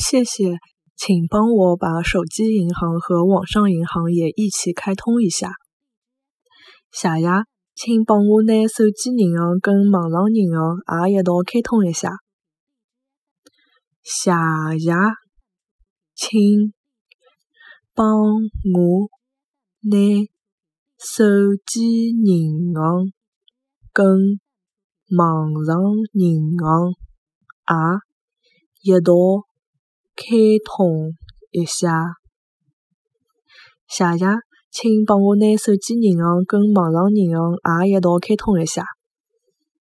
谢谢，请帮我把手机银行和网上银行也一起开通一下。谢谢，请帮我拿手机银行跟网上银行也一道开通一下。谢谢，请帮我拿手机银行跟网上银行也一道。开通一下，谢谢，请帮我拿手机银行跟网上银行也一道开通一下。